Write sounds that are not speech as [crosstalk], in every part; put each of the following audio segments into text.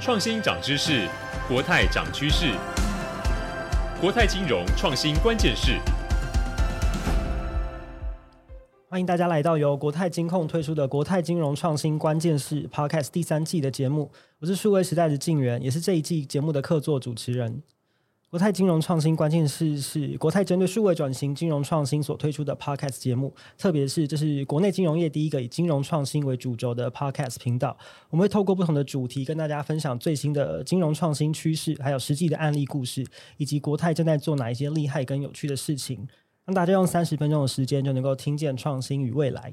创新涨知识，国泰涨趋势。国泰金融创新关键是。欢迎大家来到由国泰金控推出的《国泰金融创新关键是》Podcast 第三季的节目。我是数位时代的静源，也是这一季节目的客座主持人。国泰金融创新关键是是国泰针对数位转型、金融创新所推出的 Podcast 节目，特别是这是国内金融业第一个以金融创新为主轴的 Podcast 频道。我们会透过不同的主题跟大家分享最新的金融创新趋势，还有实际的案例故事，以及国泰正在做哪一些厉害跟有趣的事情，让大家用三十分钟的时间就能够听见创新与未来。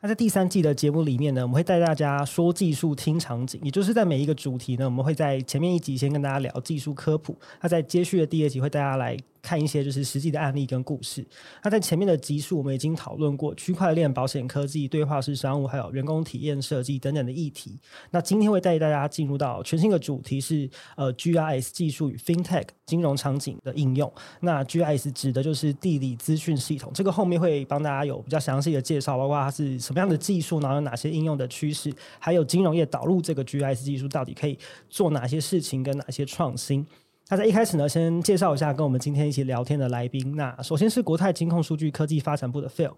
那在第三季的节目里面呢，我们会带大家说技术、听场景，也就是在每一个主题呢，我们会在前面一集先跟大家聊技术科普，那在接续的第二集会带大家来。看一些就是实际的案例跟故事。那在前面的集数，我们已经讨论过区块链、保险科技、对话式商务，还有人工体验设计等等的议题。那今天会带大家进入到全新的主题是呃 GIS 技术与 FinTech 金融场景的应用。那 GIS 指的就是地理资讯系统，这个后面会帮大家有比较详细的介绍，包括它是什么样的技术，然后有哪些应用的趋势，还有金融业导入这个 GIS 技术到底可以做哪些事情跟哪些创新。那在一开始呢，先介绍一下跟我们今天一起聊天的来宾。那首先是国泰金控数据科技发展部的 Phil。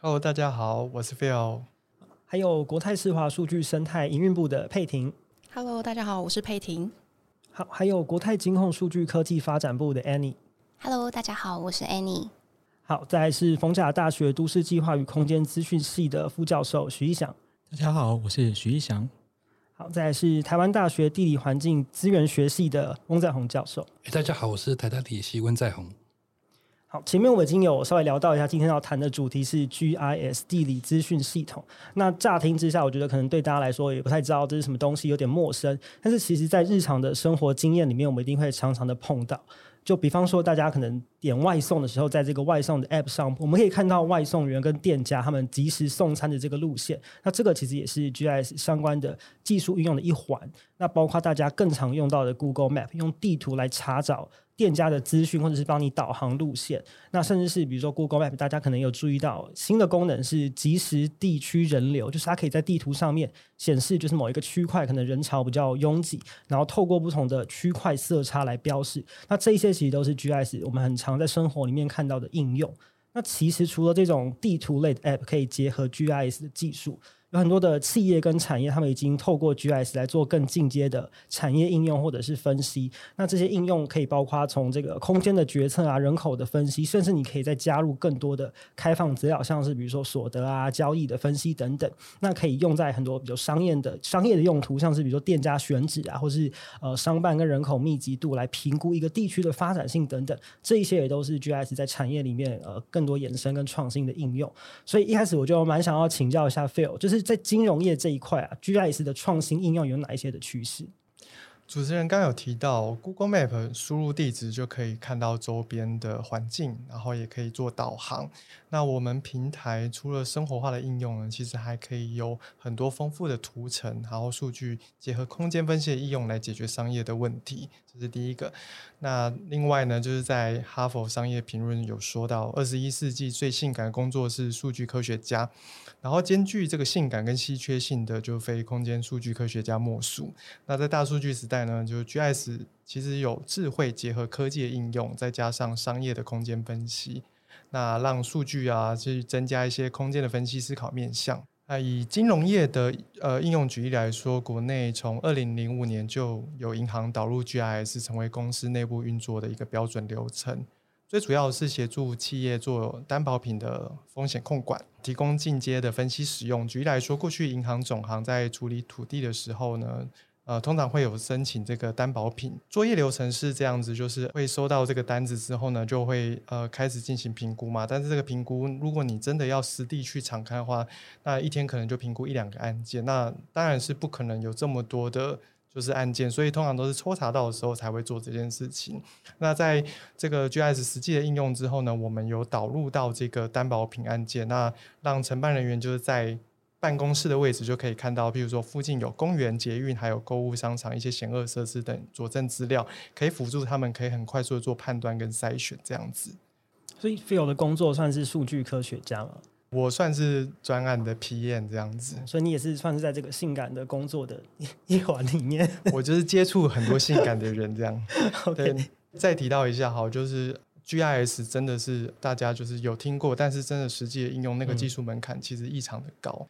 Hello，大家好，我是 Phil。还有国泰世华数据生态营运部的佩婷。Hello，大家好，我是佩婷。好，还有国泰金控数据科技发展部的 Annie。Hello，大家好，我是 Annie。好，再来是逢甲大学都市计划与空间资讯系的副教授徐一翔。大家好，我是徐一翔。好，再来是台湾大学地理环境资源学系的翁在宏教授。大家好，我是台大地理系翁在宏。好，前面我已经有稍微聊到一下，今天要谈的主题是 GIS 地理资讯系统。那乍听之下，我觉得可能对大家来说也不太知道这是什么东西，有点陌生。但是其实，在日常的生活经验里面，我们一定会常常的碰到。就比方说，大家可能点外送的时候，在这个外送的 App 上，我们可以看到外送员跟店家他们即时送餐的这个路线。那这个其实也是 GIS 相关的技术运用的一环。那包括大家更常用到的 Google Map，用地图来查找。店家的资讯，或者是帮你导航路线，那甚至是比如说 Google Map，大家可能有注意到新的功能是即时地区人流，就是它可以在地图上面显示，就是某一个区块可能人潮比较拥挤，然后透过不同的区块色差来标示。那这些其实都是 GIS 我们很常在生活里面看到的应用。那其实除了这种地图类的 App 可以结合 GIS 的技术。有很多的企业跟产业，他们已经透过 GIS 来做更进阶的产业应用或者是分析。那这些应用可以包括从这个空间的决策啊、人口的分析，甚至你可以再加入更多的开放资料，像是比如说所得啊、交易的分析等等。那可以用在很多比较商业的商业的用途，像是比如说店家选址啊，或是呃商办跟人口密集度来评估一个地区的发展性等等。这一些也都是 GIS 在产业里面呃更多延伸跟创新的应用。所以一开始我就蛮想要请教一下 Phil，就是。在金融业这一块啊，GIS 的创新应用有哪一些的趋势？主持人刚有提到，Google Map 输入地址就可以看到周边的环境，然后也可以做导航。那我们平台除了生活化的应用呢，其实还可以有很多丰富的图层，然后数据结合空间分析的应用来解决商业的问题。这是第一个。那另外呢，就是在哈佛商业评论有说到，二十一世纪最性感的工作是数据科学家，然后兼具这个性感跟稀缺性的，就非空间数据科学家莫属。那在大数据时代。呢，就 GIS 其实有智慧结合科技的应用，再加上商业的空间分析，那让数据啊去增加一些空间的分析思考面向。那以金融业的呃应用举例来说，国内从二零零五年就有银行导入 GIS 成为公司内部运作的一个标准流程，最主要是协助企业做担保品的风险控管，提供进阶的分析使用。举例来说，过去银行总行在处理土地的时候呢，呃，通常会有申请这个担保品，作业流程是这样子，就是会收到这个单子之后呢，就会呃开始进行评估嘛。但是这个评估，如果你真的要实地去敞开的话，那一天可能就评估一两个案件，那当然是不可能有这么多的，就是案件，所以通常都是抽查到的时候才会做这件事情。那在这个 GIS 实际的应用之后呢，我们有导入到这个担保品案件，那让承办人员就是在办公室的位置就可以看到，譬如说附近有公园、捷运，还有购物商场、一些险恶设施等佐证资料，可以辅助他们，可以很快速的做判断跟筛选这样子。所以 Phil 的工作算是数据科学家吗？我算是专案的 PM 这样子，所以你也是算是在这个性感的工作的一 [laughs] 环里面。[laughs] 我就是接触很多性感的人这样。[laughs] 对，再提到一下哈，就是 GIS 真的是大家就是有听过，但是真的实际的应用那个技术门槛其实异常的高。嗯、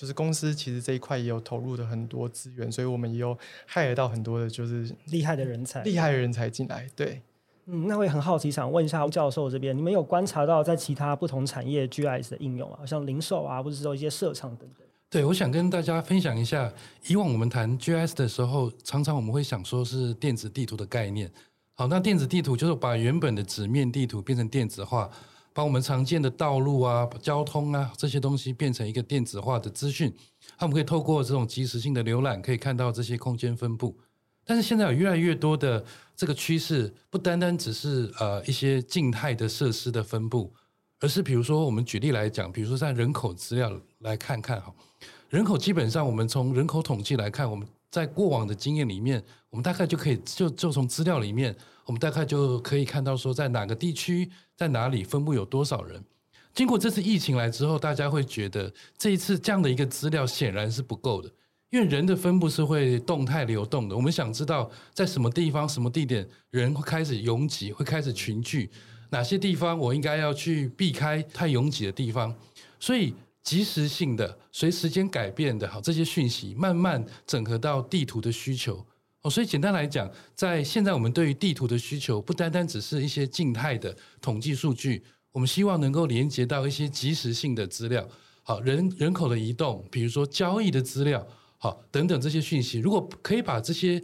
就是公司其实这一块也有投入的很多资源，所以我们也有 hire 到很多的就是厉害的人才，厉害的人才进来。对。嗯，那我也很好奇，想问一下教授这边，你们有观察到在其他不同产业 GIS 的应用啊，像零售啊，或者是说一些设厂等等。对，我想跟大家分享一下，以往我们谈 GIS 的时候，常常我们会想说是电子地图的概念。好，那电子地图就是把原本的纸面地图变成电子化，把我们常见的道路啊、交通啊这些东西变成一个电子化的资讯，那我们可以透过这种即时性的浏览，可以看到这些空间分布。但是现在有越来越多的这个趋势，不单单只是呃一些静态的设施的分布，而是比如说我们举例来讲，比如说在人口资料来看看哈，人口基本上我们从人口统计来看，我们在过往的经验里面，我们大概就可以就就从资料里面，我们大概就可以看到说在哪个地区在哪里分布有多少人。经过这次疫情来之后，大家会觉得这一次这样的一个资料显然是不够的。因为人的分布是会动态流动的，我们想知道在什么地方、什么地点人会开始拥挤，会开始群聚，哪些地方我应该要去避开太拥挤的地方。所以即时性的、随时间改变的好这些讯息，慢慢整合到地图的需求。哦，所以简单来讲，在现在我们对于地图的需求，不单单只是一些静态的统计数据，我们希望能够连接到一些即时性的资料。好，人人口的移动，比如说交易的资料。好，等等这些讯息，如果可以把这些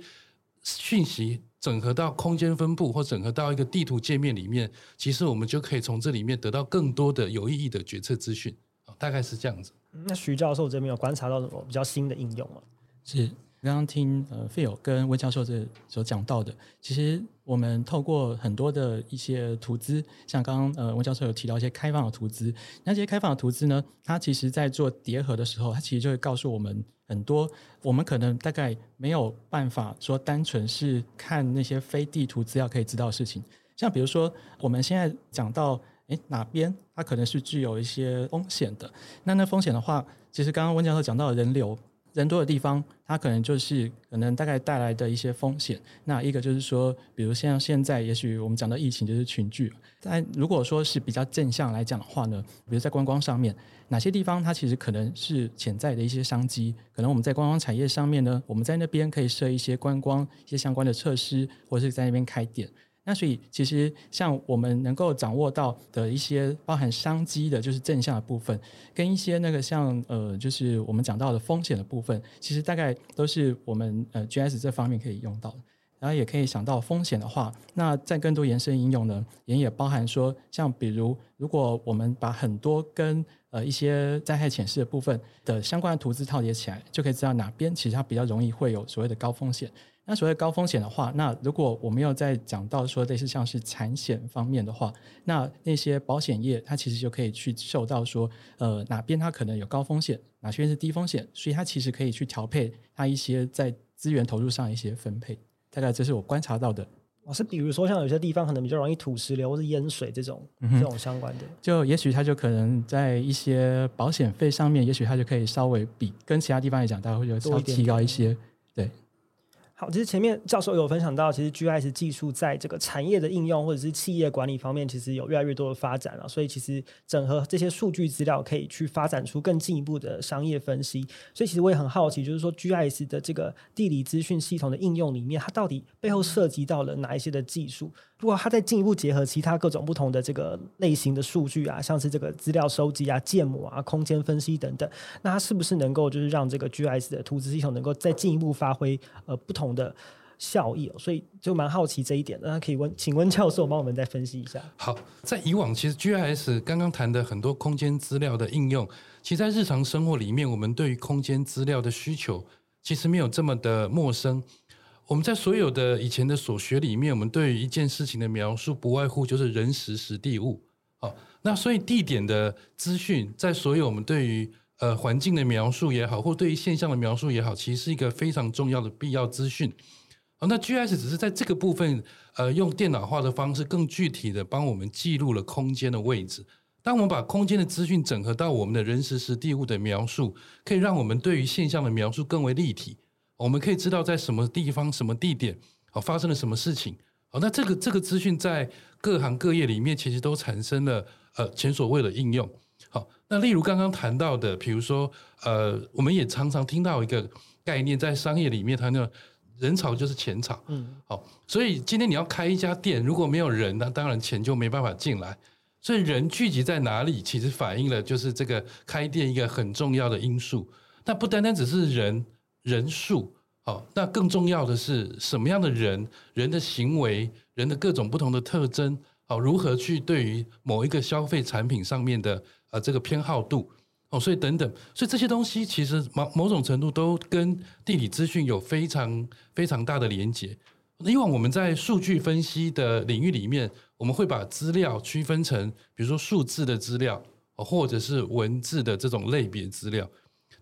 讯息整合到空间分布，或整合到一个地图界面里面，其实我们就可以从这里面得到更多的有意义的决策资讯。大概是这样子。那徐教授这边有观察到什么比较新的应用吗？是。刚刚听呃 Phil 跟温教授这所讲到的，其实我们透过很多的一些图资，像刚刚呃温教授有提到一些开放的图资，那这些开放的图资呢，它其实在做叠合的时候，它其实就会告诉我们很多我们可能大概没有办法说单纯是看那些非地图资料可以知道的事情，像比如说我们现在讲到诶哪边它可能是具有一些风险的，那那风险的话，其实刚刚温教授讲到的人流。人多的地方，它可能就是可能大概带来的一些风险。那一个就是说，比如像现在，也许我们讲到疫情就是群聚。但如果说是比较正向来讲的话呢，比如在观光上面，哪些地方它其实可能是潜在的一些商机？可能我们在观光产业上面呢，我们在那边可以设一些观光一些相关的设施，或者是在那边开店。那所以，其实像我们能够掌握到的一些包含商机的，就是正向的部分，跟一些那个像呃，就是我们讲到的风险的部分，其实大概都是我们呃 G S 这方面可以用到。然后也可以想到风险的话，那在更多延伸应用呢，也也包含说，像比如如果我们把很多跟呃一些灾害潜示的部分的相关的图资套叠起来，就可以知道哪边其实它比较容易会有所谓的高风险。那所谓高风险的话，那如果我们要再讲到说类似像是产险方面的话，那那些保险业它其实就可以去受到说，呃哪边它可能有高风险，哪边是低风险，所以它其实可以去调配它一些在资源投入上一些分配。大概这是我观察到的。哦，是比如说像有些地方可能比较容易土石流或是淹水这种、嗯、这种相关的，就也许它就可能在一些保险费上面，也许它就可以稍微比跟其他地方来讲，大概会有稍微提高一些，对。好，其实前面教授有分享到，其实 GIS 技术在这个产业的应用或者是企业管理方面，其实有越来越多的发展了。所以其实整合这些数据资料，可以去发展出更进一步的商业分析。所以其实我也很好奇，就是说 GIS 的这个地理资讯系统的应用里面，它到底背后涉及到了哪一些的技术？如果它再进一步结合其他各种不同的这个类型的数据啊，像是这个资料收集啊、建模啊、空间分析等等，那它是不是能够就是让这个 GIS 的图纸系统能够再进一步发挥呃不同的效益？所以就蛮好奇这一点，那可以问，请问教授帮我们再分析一下。好，在以往其实 GIS 刚刚谈的很多空间资料的应用，其实在日常生活里面，我们对于空间资料的需求其实没有这么的陌生。我们在所有的以前的所学里面，我们对于一件事情的描述，不外乎就是人、时、时地、物。哦，那所以地点的资讯，在所有我们对于呃环境的描述也好，或对于现象的描述也好，其实是一个非常重要的必要资讯。好，那 G S 只是在这个部分，呃，用电脑化的方式，更具体的帮我们记录了空间的位置。当我们把空间的资讯整合到我们的人时时地物的描述，可以让我们对于现象的描述更为立体。我们可以知道在什么地方、什么地点，哦，发生了什么事情。好，那这个这个资讯在各行各业里面，其实都产生了呃前所未有的应用。好，那例如刚刚谈到的，比如说呃，我们也常常听到一个概念，在商业里面，它那人潮就是钱潮。嗯，好，所以今天你要开一家店，如果没有人，那当然钱就没办法进来。所以人聚集在哪里，其实反映了就是这个开店一个很重要的因素。那不单单只是人。人数，好，那更重要的是什么样的人，人的行为，人的各种不同的特征，好，如何去对于某一个消费产品上面的呃这个偏好度，哦，所以等等，所以这些东西其实某某种程度都跟地理资讯有非常非常大的连结。以往我们在数据分析的领域里面，我们会把资料区分成，比如说数字的资料，或者是文字的这种类别资料。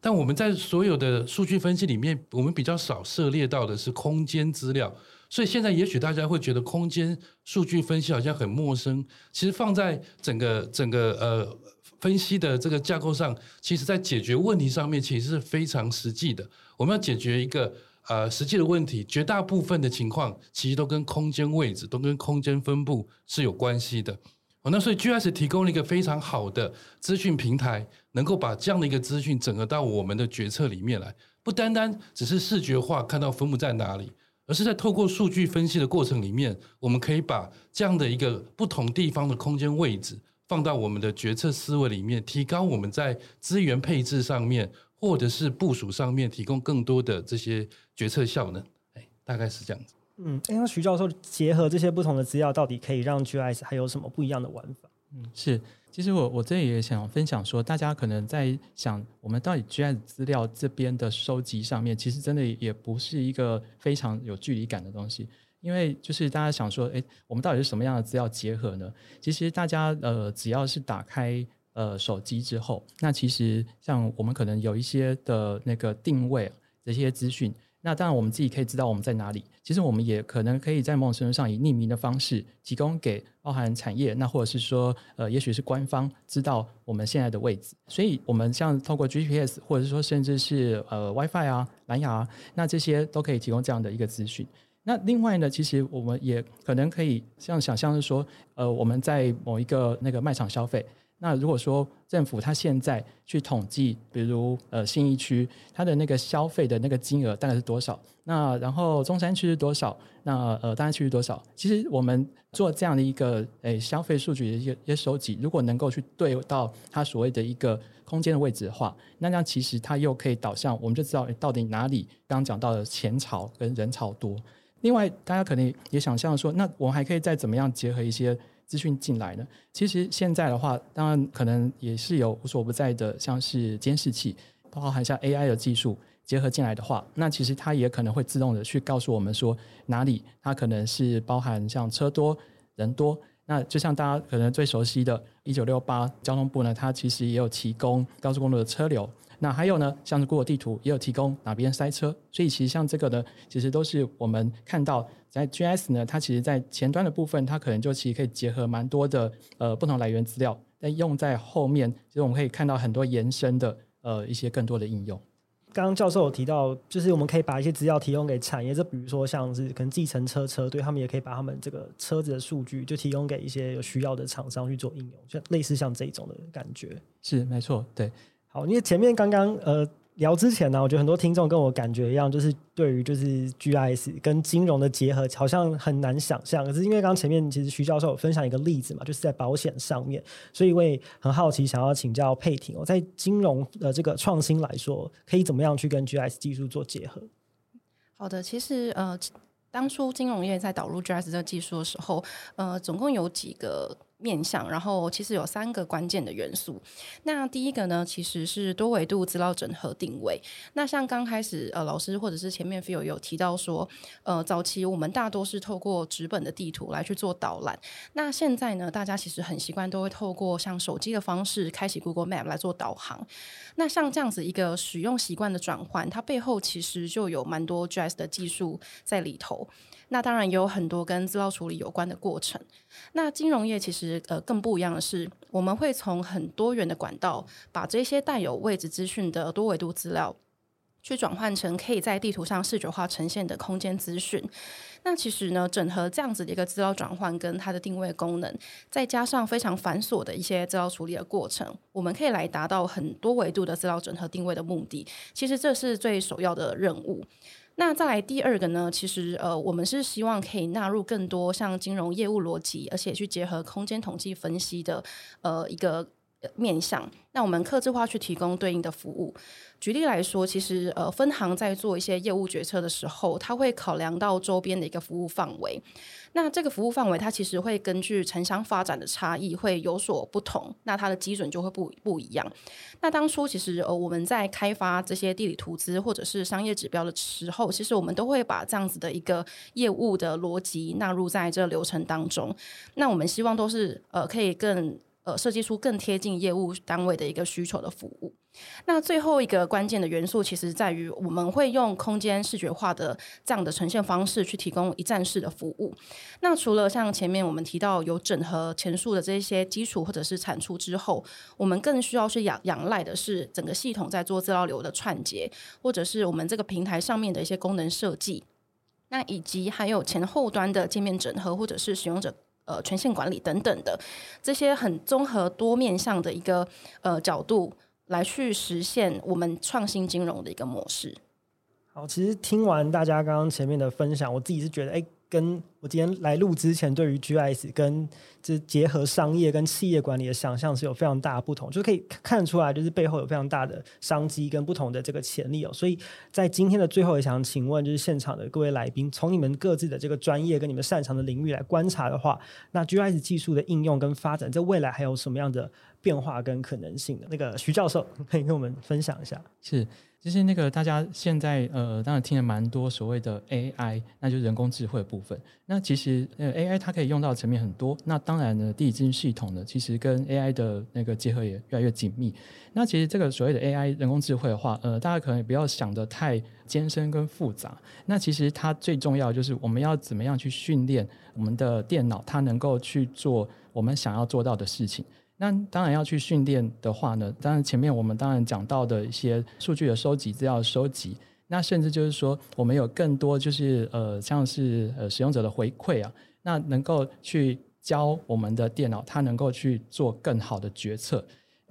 但我们在所有的数据分析里面，我们比较少涉猎到的是空间资料，所以现在也许大家会觉得空间数据分析好像很陌生。其实放在整个整个呃分析的这个架构上，其实在解决问题上面其实是非常实际的。我们要解决一个呃实际的问题，绝大部分的情况其实都跟空间位置、都跟空间分布是有关系的。哦，那所以 GIS 提供了一个非常好的资讯平台，能够把这样的一个资讯整合到我们的决策里面来，不单单只是视觉化看到分布在哪里，而是在透过数据分析的过程里面，我们可以把这样的一个不同地方的空间位置放到我们的决策思维里面，提高我们在资源配置上面或者是部署上面提供更多的这些决策效能。哎，大概是这样子。嗯，那徐教授结合这些不同的资料，到底可以让 GIS 还有什么不一样的玩法？嗯，是，其实我我这里也想分享说，大家可能在想，我们到底 GIS 资料这边的收集上面，其实真的也不是一个非常有距离感的东西，因为就是大家想说，诶，我们到底是什么样的资料结合呢？其实大家呃，只要是打开呃手机之后，那其实像我们可能有一些的那个定位这些资讯。那当然，我们自己可以知道我们在哪里。其实我们也可能可以在某种程度上以匿名的方式提供给包含产业，那或者是说，呃，也许是官方知道我们现在的位置。所以，我们像透过 GPS，或者是说甚至是呃 WiFi 啊、蓝牙啊，那这些都可以提供这样的一个资讯。那另外呢，其实我们也可能可以像想象是说，呃，我们在某一个那个卖场消费。那如果说政府它现在去统计，比如呃信义区它的那个消费的那个金额大概是多少？那然后中山区是多少？那呃大安区是多少？其实我们做这样的一个诶、消费数据的一些收集，如果能够去对到它所谓的一个空间的位置的话，那这样其实它又可以导向，我们就知道到底哪里刚刚讲到的钱潮跟人潮多。另外，大家可能也想象说，那我们还可以再怎么样结合一些。资讯进来呢，其实现在的话，当然可能也是有无所不在的，像是监视器，包含像 AI 的技术结合进来的话，那其实它也可能会自动的去告诉我们说哪里它可能是包含像车多人多。那就像大家可能最熟悉的1968交通部呢，它其实也有提供高速公路的车流。那还有呢，像是 Google 地图也有提供哪边塞车，所以其实像这个呢，其实都是我们看到在 GIS 呢，它其实在前端的部分，它可能就其实可以结合蛮多的呃不同来源资料，但用在后面，其实我们可以看到很多延伸的呃一些更多的应用。刚刚教授有提到，就是我们可以把一些资料提供给产业，就比如说像是可能计程车车队，他们也可以把他们这个车子的数据就提供给一些有需要的厂商去做应用，像类似像这种的感觉。是，没错，对。好，因为前面刚刚呃聊之前呢，我觉得很多听众跟我感觉一样，就是对于就是 GIS 跟金融的结合好像很难想象。可是因为刚刚前面其实徐教授有分享一个例子嘛，就是在保险上面，所以我也很好奇，想要请教佩婷哦，在金融的这个创新来说，可以怎么样去跟 GIS 技术做结合？好的，其实呃，当初金融业在导入 GIS 这个技术的时候，呃，总共有几个。面向，然后其实有三个关键的元素。那第一个呢，其实是多维度资料整合定位。那像刚开始呃，老师或者是前面 Phil 有提到说，呃，早期我们大多是透过纸本的地图来去做导览。那现在呢，大家其实很习惯都会透过像手机的方式开启 Google Map 来做导航。那像这样子一个使用习惯的转换，它背后其实就有蛮多 GIS 的技术在里头。那当然也有很多跟资料处理有关的过程。那金融业其实呃更不一样的是，我们会从很多元的管道把这些带有位置资讯的多维度资料，去转换成可以在地图上视觉化呈现的空间资讯。那其实呢，整合这样子的一个资料转换跟它的定位功能，再加上非常繁琐的一些资料处理的过程，我们可以来达到很多维度的资料整合定位的目的。其实这是最首要的任务。那再来第二个呢，其实呃，我们是希望可以纳入更多像金融业务逻辑，而且去结合空间统计分析的呃一个面向。那我们客制化去提供对应的服务。举例来说，其实呃，分行在做一些业务决策的时候，它会考量到周边的一个服务范围。那这个服务范围，它其实会根据城乡发展的差异会有所不同，那它的基准就会不不一样。那当初其实呃，我们在开发这些地理图资或者是商业指标的时候，其实我们都会把这样子的一个业务的逻辑纳入在这流程当中。那我们希望都是呃，可以更呃，设计出更贴近业务单位的一个需求的服务。那最后一个关键的元素，其实在于我们会用空间视觉化的这样的呈现方式，去提供一站式的服务。那除了像前面我们提到有整合前述的这些基础或者是产出之后，我们更需要去仰仰赖的是整个系统在做资料流的串接，或者是我们这个平台上面的一些功能设计。那以及还有前后端的界面整合，或者是使用者呃权限管理等等的这些很综合多面向的一个呃角度。来去实现我们创新金融的一个模式。好，其实听完大家刚刚前面的分享，我自己是觉得，哎。跟我今天来录之前，对于 GIS 跟这结合商业跟企业管理的想象是有非常大的不同，就可以看得出来，就是背后有非常大的商机跟不同的这个潜力哦。所以在今天的最后，也想请问，就是现场的各位来宾，从你们各自的这个专业跟你们擅长的领域来观察的话，那 GIS 技术的应用跟发展，在未来还有什么样的变化跟可能性的？那个徐教授可以跟我们分享一下。是。其实那个大家现在呃，当然听了蛮多所谓的 AI，那就是人工智慧的部分。那其实呃 AI 它可以用到层面很多。那当然呢，地理资讯系统呢，其实跟 AI 的那个结合也越来越紧密。那其实这个所谓的 AI 人工智慧的话，呃，大家可能也不要想得太艰深跟复杂。那其实它最重要就是我们要怎么样去训练我们的电脑，它能够去做我们想要做到的事情。那当然要去训练的话呢，当然前面我们当然讲到的一些数据的收集、资料收集，那甚至就是说我们有更多就是呃像是呃使用者的回馈啊，那能够去教我们的电脑，它能够去做更好的决策。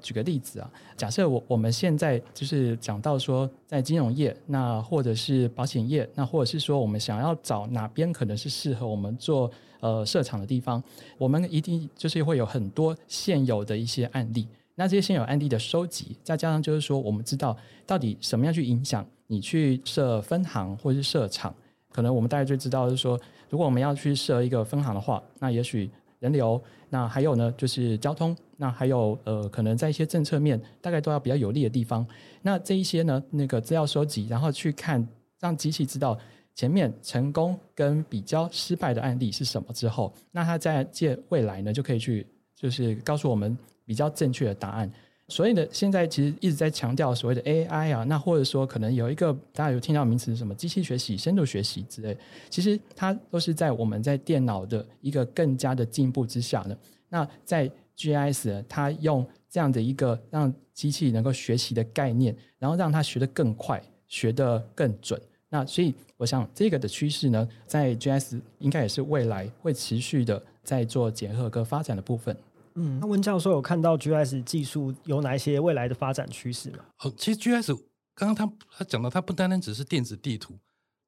举个例子啊，假设我我们现在就是讲到说在金融业，那或者是保险业，那或者是说我们想要找哪边可能是适合我们做。呃，设厂的地方，我们一定就是会有很多现有的一些案例。那这些现有案例的收集，再加上就是说，我们知道到底什么样去影响你去设分行或是设厂，可能我们大概就知道，就是说，如果我们要去设一个分行的话，那也许人流，那还有呢，就是交通，那还有呃，可能在一些政策面，大概都要比较有利的地方。那这一些呢，那个资料收集，然后去看，让机器知道。前面成功跟比较失败的案例是什么之后，那它在借未来呢，就可以去就是告诉我们比较正确的答案。所以呢，现在其实一直在强调所谓的 AI 啊，那或者说可能有一个大家有听到名词什么机器学习、深度学习之类，其实它都是在我们在电脑的一个更加的进步之下呢。那在 GIS 它用这样的一个让机器能够学习的概念，然后让它学得更快、学得更准。那所以，我想这个的趋势呢，在 GIS 应该也是未来会持续的在做结合跟发展的部分。嗯，那温教授有看到 GIS 技术有哪一些未来的发展趋势吗？哦，其实 GIS 刚刚他他讲到，它不单单只是电子地图。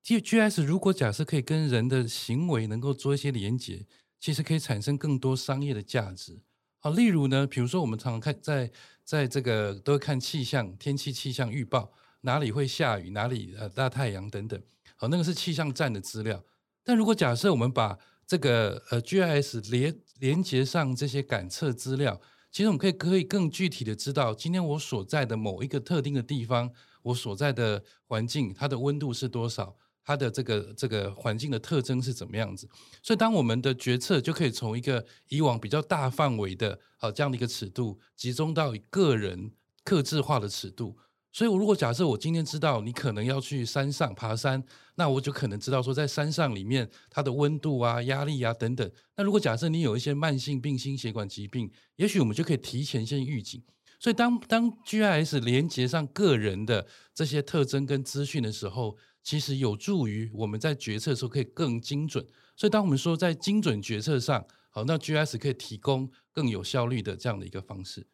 其实 GIS 如果假设可以跟人的行为能够做一些连接，其实可以产生更多商业的价值。好，例如呢，比如说我们常常看在在这个都会看气象、天气气象预报。哪里会下雨？哪里呃大太阳等等，好，那个是气象站的资料。但如果假设我们把这个呃 GIS 连连接上这些感测资料，其实我们可以可以更具体的知道今天我所在的某一个特定的地方，我所在的环境它的温度是多少，它的这个这个环境的特征是怎么样子。所以当我们的决策就可以从一个以往比较大范围的啊这样的一个尺度，集中到个人客制化的尺度。所以，我如果假设我今天知道你可能要去山上爬山，那我就可能知道说，在山上里面它的温度啊、压力啊等等。那如果假设你有一些慢性病、心血管疾病，也许我们就可以提前先预警。所以当，当当 GIS 连接上个人的这些特征跟资讯的时候，其实有助于我们在决策的时候可以更精准。所以，当我们说在精准决策上，好，那 GIS 可以提供更有效率的这样的一个方式。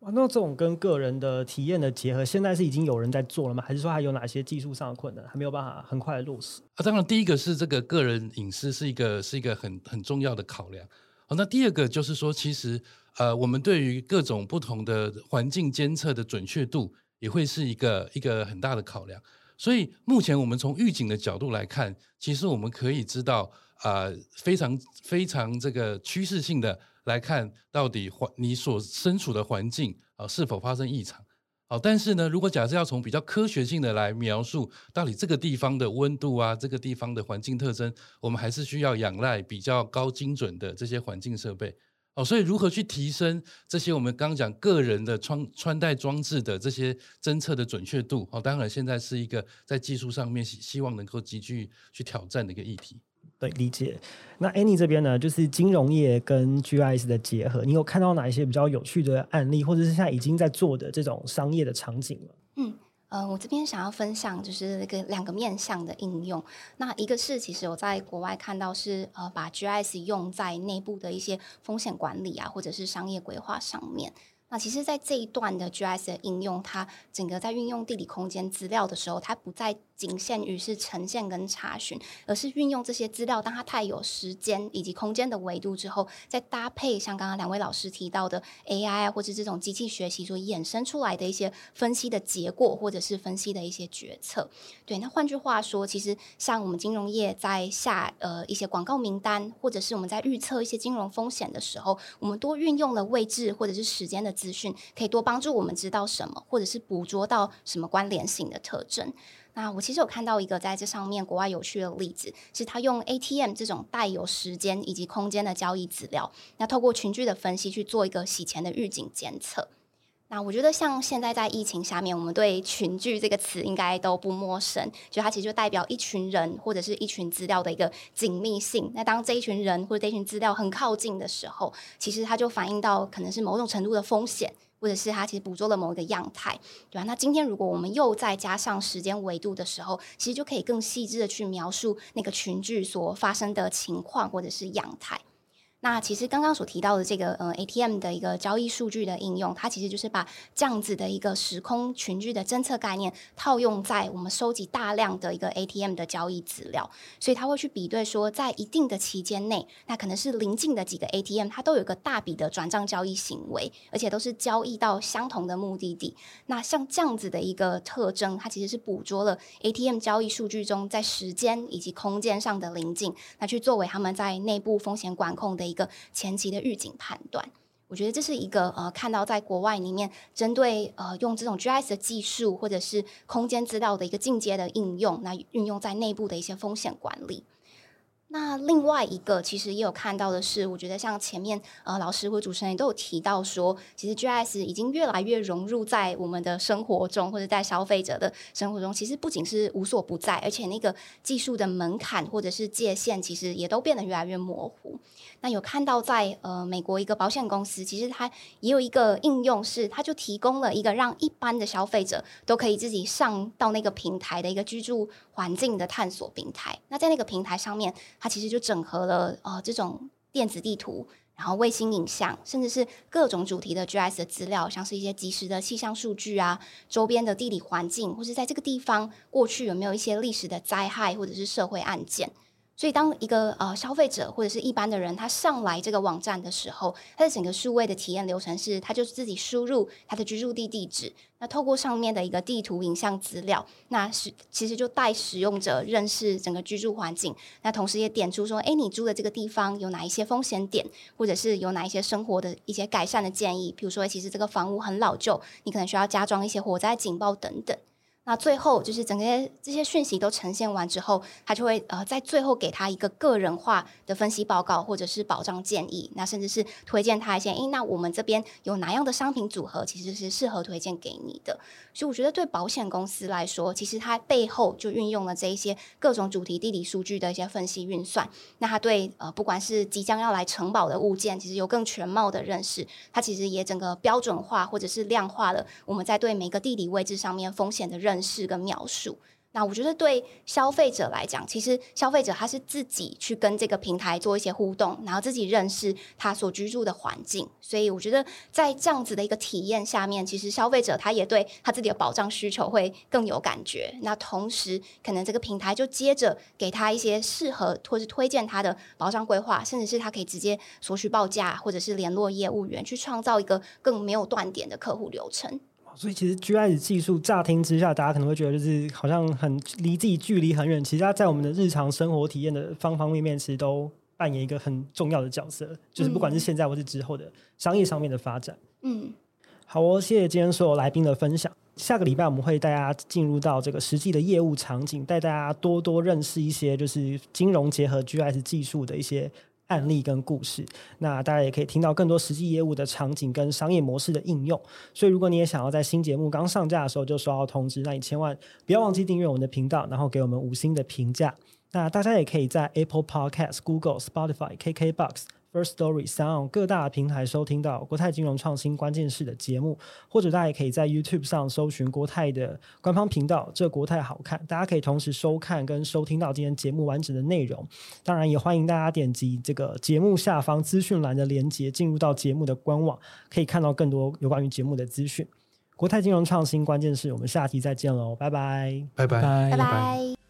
哇，那这种跟个人的体验的结合，现在是已经有人在做了吗？还是说还有哪些技术上的困难，还没有办法很快的落实？啊，当然，第一个是这个个人隐私是一个是一个很很重要的考量。好，那第二个就是说，其实呃，我们对于各种不同的环境监测的准确度，也会是一个一个很大的考量。所以目前我们从预警的角度来看，其实我们可以知道，呃，非常非常这个趋势性的。来看到底环你所身处的环境啊是否发生异常？好，但是呢，如果假设要从比较科学性的来描述到底这个地方的温度啊，这个地方的环境特征，我们还是需要仰赖比较高精准的这些环境设备。哦，所以如何去提升这些我们刚刚讲个人的穿穿戴装置的这些侦测的准确度？哦，当然现在是一个在技术上面希希望能够急剧去挑战的一个议题。对，理解。那 Annie 这边呢，就是金融业跟 GIS 的结合，你有看到哪一些比较有趣的案例，或者是现在已经在做的这种商业的场景吗？嗯，呃，我这边想要分享就是那个两个面向的应用。那一个是，其实我在国外看到是呃，把 GIS 用在内部的一些风险管理啊，或者是商业规划上面。那其实，在这一段的 GIS 的应用，它整个在运用地理空间资料的时候，它不再仅限于是呈现跟查询，而是运用这些资料，当它太有时间以及空间的维度之后，再搭配像刚刚两位老师提到的 AI 或者这种机器学习所衍生出来的一些分析的结果，或者是分析的一些决策。对，那换句话说，其实像我们金融业在下呃一些广告名单，或者是我们在预测一些金融风险的时候，我们多运用了位置或者是时间的资讯，可以多帮助我们知道什么，或者是捕捉到什么关联性的特征。那我其实有看到一个在这上面国外有趣的例子，是他用 ATM 这种带有时间以及空间的交易资料，那透过群聚的分析去做一个洗钱的预警监测。那我觉得像现在在疫情下面，我们对群聚这个词应该都不陌生，就它其实就代表一群人或者是一群资料的一个紧密性。那当这一群人或者这一群资料很靠近的时候，其实它就反映到可能是某种程度的风险。或者是它其实捕捉了某一个样态，对吧？那今天如果我们又再加上时间维度的时候，其实就可以更细致的去描述那个群聚所发生的情况或者是样态。那其实刚刚所提到的这个呃 ATM 的一个交易数据的应用，它其实就是把这样子的一个时空群聚的侦测概念套用在我们收集大量的一个 ATM 的交易资料，所以它会去比对说，在一定的期间内，那可能是邻近的几个 ATM，它都有一个大笔的转账交易行为，而且都是交易到相同的目的地。那像这样子的一个特征，它其实是捕捉了 ATM 交易数据中在时间以及空间上的邻近，那去作为他们在内部风险管控的。一个前期的预警判断，我觉得这是一个呃，看到在国外里面针对呃用这种 GIS 的技术或者是空间资料的一个进阶的应用，那运用在内部的一些风险管理。那另外一个其实也有看到的是，我觉得像前面呃老师或主持人也都有提到说，其实 GIS 已经越来越融入在我们的生活中，或者在消费者的生活中，其实不仅是无所不在，而且那个技术的门槛或者是界限，其实也都变得越来越模糊。那有看到在呃美国一个保险公司，其实它也有一个应用是，它就提供了一个让一般的消费者都可以自己上到那个平台的一个居住环境的探索平台。那在那个平台上面，它其实就整合了呃这种电子地图，然后卫星影像，甚至是各种主题的 GIS 的资料，像是一些即时的气象数据啊，周边的地理环境，或是在这个地方过去有没有一些历史的灾害或者是社会案件。所以，当一个呃消费者或者是一般的人，他上来这个网站的时候，他的整个数位的体验流程是，他就是自己输入他的居住地地址，那透过上面的一个地图影像资料，那是其实就带使用者认识整个居住环境，那同时也点出说，诶，你住的这个地方有哪一些风险点，或者是有哪一些生活的一些改善的建议，比如说，其实这个房屋很老旧，你可能需要加装一些火灾警报等等。那最后就是整个这些讯息都呈现完之后，他就会呃在最后给他一个个人化的分析报告，或者是保障建议，那甚至是推荐他一些，诶，那我们这边有哪样的商品组合其实是适合推荐给你的。所以我觉得对保险公司来说，其实它背后就运用了这一些各种主题地理数据的一些分析运算。那它对呃不管是即将要来承保的物件，其实有更全貌的认识。它其实也整个标准化或者是量化了我们在对每个地理位置上面风险的认识。是个描述。那我觉得对消费者来讲，其实消费者他是自己去跟这个平台做一些互动，然后自己认识他所居住的环境。所以我觉得在这样子的一个体验下面，其实消费者他也对他自己的保障需求会更有感觉。那同时，可能这个平台就接着给他一些适合或是推荐他的保障规划，甚至是他可以直接索取报价，或者是联络业务员去创造一个更没有断点的客户流程。所以其实 GIS 技术乍听之下，大家可能会觉得就是好像很离自己距离很远。其实它在我们的日常生活体验的方方面面，其实都扮演一个很重要的角色。就是不管是现在或是之后的商业上面的发展。嗯，好哦，谢谢今天所有来宾的分享。下个礼拜我们会带大家进入到这个实际的业务场景，带大家多多认识一些就是金融结合 GIS 技术的一些。案例跟故事，那大家也可以听到更多实际业务的场景跟商业模式的应用。所以，如果你也想要在新节目刚上架的时候就收到通知，那你千万不要忘记订阅我们的频道，然后给我们五星的评价。那大家也可以在 Apple Podcast、Google、Spotify、KKBox。First Story 上各大平台收听到国泰金融创新关键势的节目，或者大家也可以在 YouTube 上搜寻国泰的官方频道，这国泰好看，大家可以同时收看跟收听到今天节目完整的内容。当然，也欢迎大家点击这个节目下方资讯栏的连接，进入到节目的官网，可以看到更多有关于节目的资讯。国泰金融创新关键是，我们下期再见喽，拜拜，拜拜，拜拜。